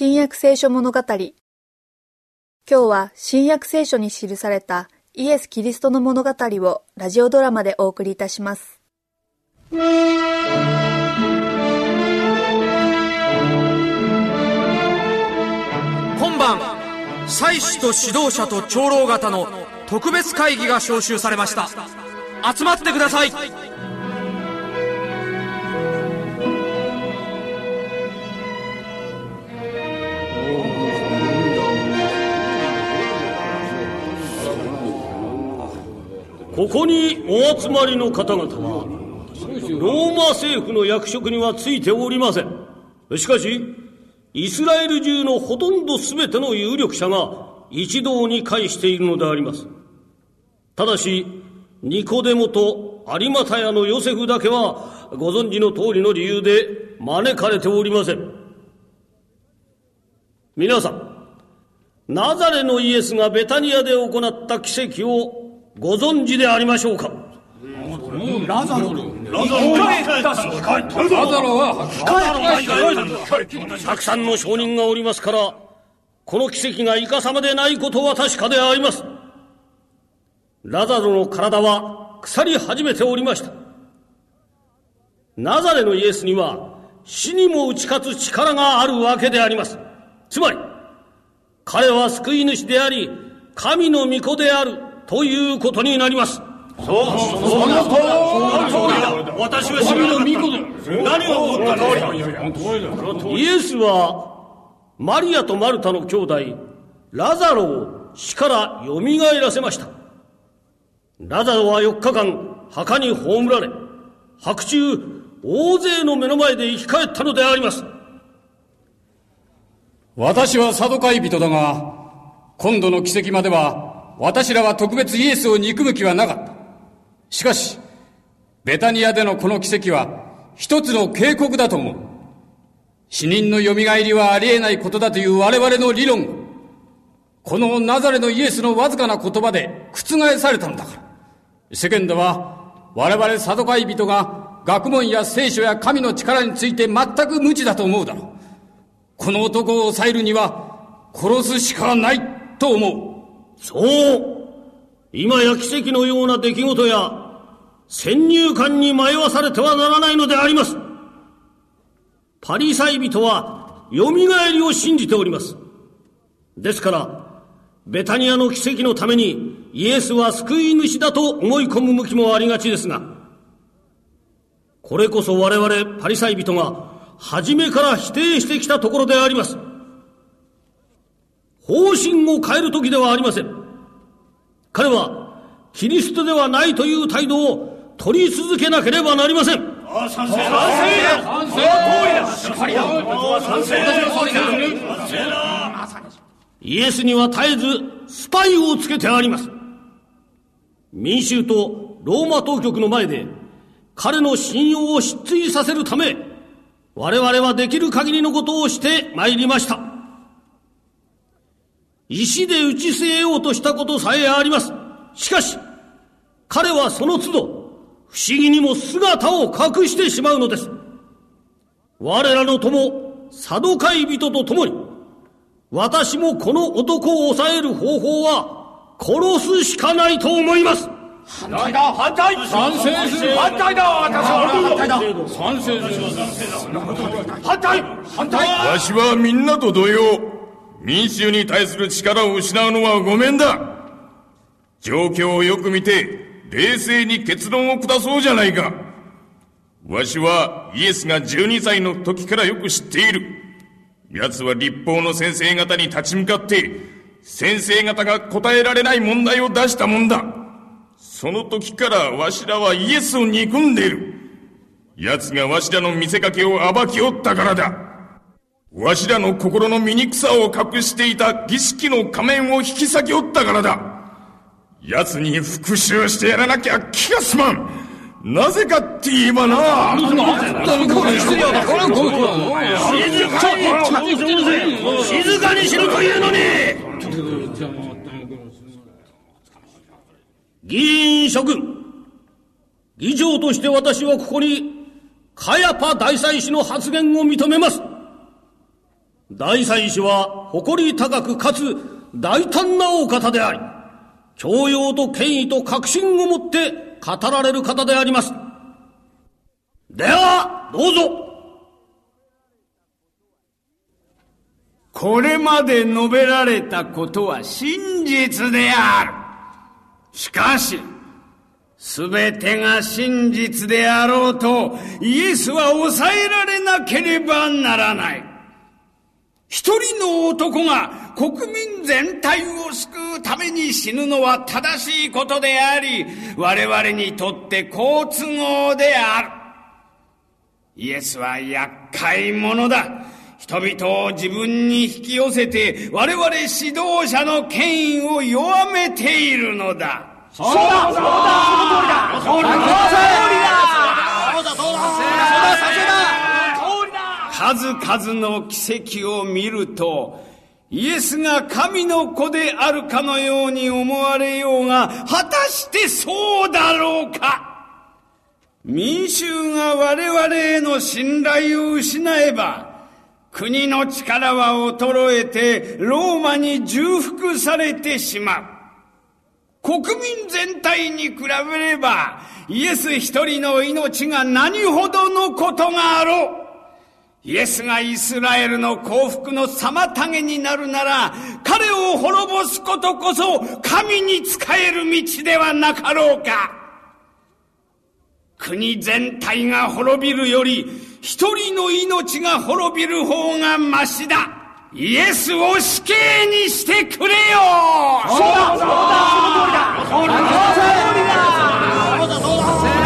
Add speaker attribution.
Speaker 1: 新約聖書物語。今日は新約聖書に記されたイエス・キリストの物語をラジオドラマでお送りいたします。今
Speaker 2: 晩祭司と指導者と長老方の特別会議が招集されました。集まってください。
Speaker 3: ここにお集まりの方々は、ローマ政府の役職にはついておりません。しかし、イスラエル中のほとんど全ての有力者が一堂に会しているのであります。ただし、ニコデモと有馬タヤのヨセフだけは、ご存知の通りの理由で招かれておりません。皆さん、ナザレのイエスがベタニアで行った奇跡をご存知でありましょうか？ラザロラザロはたくさんの証人がおりますからこの奇跡がいかさまでないことは確かであります。ラザロの体は腐り始めておりました。ナザレのイエスには死にも打ち勝つ力があるわけであります。つまり彼は救い主であり神の御子であるということになります。
Speaker 4: そう、その通りだ。私は神の御子で、何を思った
Speaker 3: のイエスは、マリアとマルタの兄弟、ラザロを死から蘇らせました。ラザロは4日間、墓に葬られ、白昼、大勢の目の前で生き返ったのであります。
Speaker 5: 私はサドカイ人だが、今度の奇跡までは私らは特別イエスを憎む気はなかった。しかし、ベタニアでのこの奇跡は一つの警告だと思う。死人の蘇りはありえないことだという我々の理論が、このナザレのイエスのわずかな言葉で覆されたのだから。世間では我々サドカイ人が学問や聖書や神の力について全く無知だと思うだろう。この男を抑えるには殺すしかないと思う。
Speaker 3: そう今や奇跡のような出来事や先入観に迷わされてはならないのであります。パリサイ人は蘇りを信じております。ですから、ベタニアの奇跡のためにイエスは救い主だと思い込む向きもありがちですが、これこそ我々パリサイ人が初めから否定してきたところであります。方針を変える時ではありません。彼は、キリストではないという態度を取り続けなければなりません。ああ、賛成だ賛成だ賛成だしっかりだ賛成だイエスには絶えずスパイをつけてあります。民衆とローマ当局の前で彼の信用を失墜させるため、我々はできる限りのことをして参りました。石で打ち据えようとしたことさえあります。しかし、彼はその都度、不思議にも姿を隠してしまうのです。我らの友、サドカイ人と共に、私もこの男を抑える方法は、殺すしかないと思います。
Speaker 4: 反対だ反対賛成する反対だ私は。反対だ。賛成する反対。反対。
Speaker 6: わしはみんなと同様、民衆に対する力を失うのはごめんだ状況をよく見て、冷静に結論を下そうじゃないか。わしはイエスが12歳の時からよく知っている。奴は立法の先生方に立ち向かって、先生方が答えられない問題を出したもんだ。その時からわしらはイエスを憎んでいる。奴がわしらの見せかけを暴きおったからだ。わしらの心の醜さを隠していた儀式の仮面を引き裂きおったからだ。奴に復讐してやらなきゃ気が済まん。なぜかって言えばな。静
Speaker 3: かにしろというのに議員諸君、議長として私はここに、カヤパ大祭司の発言を認めます。大祭司は誇り高くかつ大胆なお方であり、教養と権威と確信を持って語られる方であります。では、どうぞ
Speaker 7: これまで述べられたことは真実である。しかし、すべてが真実であろうと、イエスは抑えられなければならない。一人の男が国民全体を救うために死ぬのは正しいことであり、我々にとって好都合である。イエスは厄介者だ。人々を自分に引き寄せて我々指導者の権威を弱めているのだ。
Speaker 4: そうだそうだその通りだその通りだ
Speaker 7: 数々の奇跡を見ると、イエスが神の子であるかのように思われようが、果たしてそうだろうか民衆が我々への信頼を失えば、国の力は衰えてローマに重複されてしまう。国民全体に比べれば、イエス一人の命が何ほどのことがあろう。イエスがイスラエルの幸福の妨げになるなら、彼を滅ぼすことこそ神に仕える道ではなかろうか。国全体が滅びるより、一人の命が滅びる方がましだ。イエスを死刑にしてくれよ
Speaker 4: そうだそうだその通りだその通りだ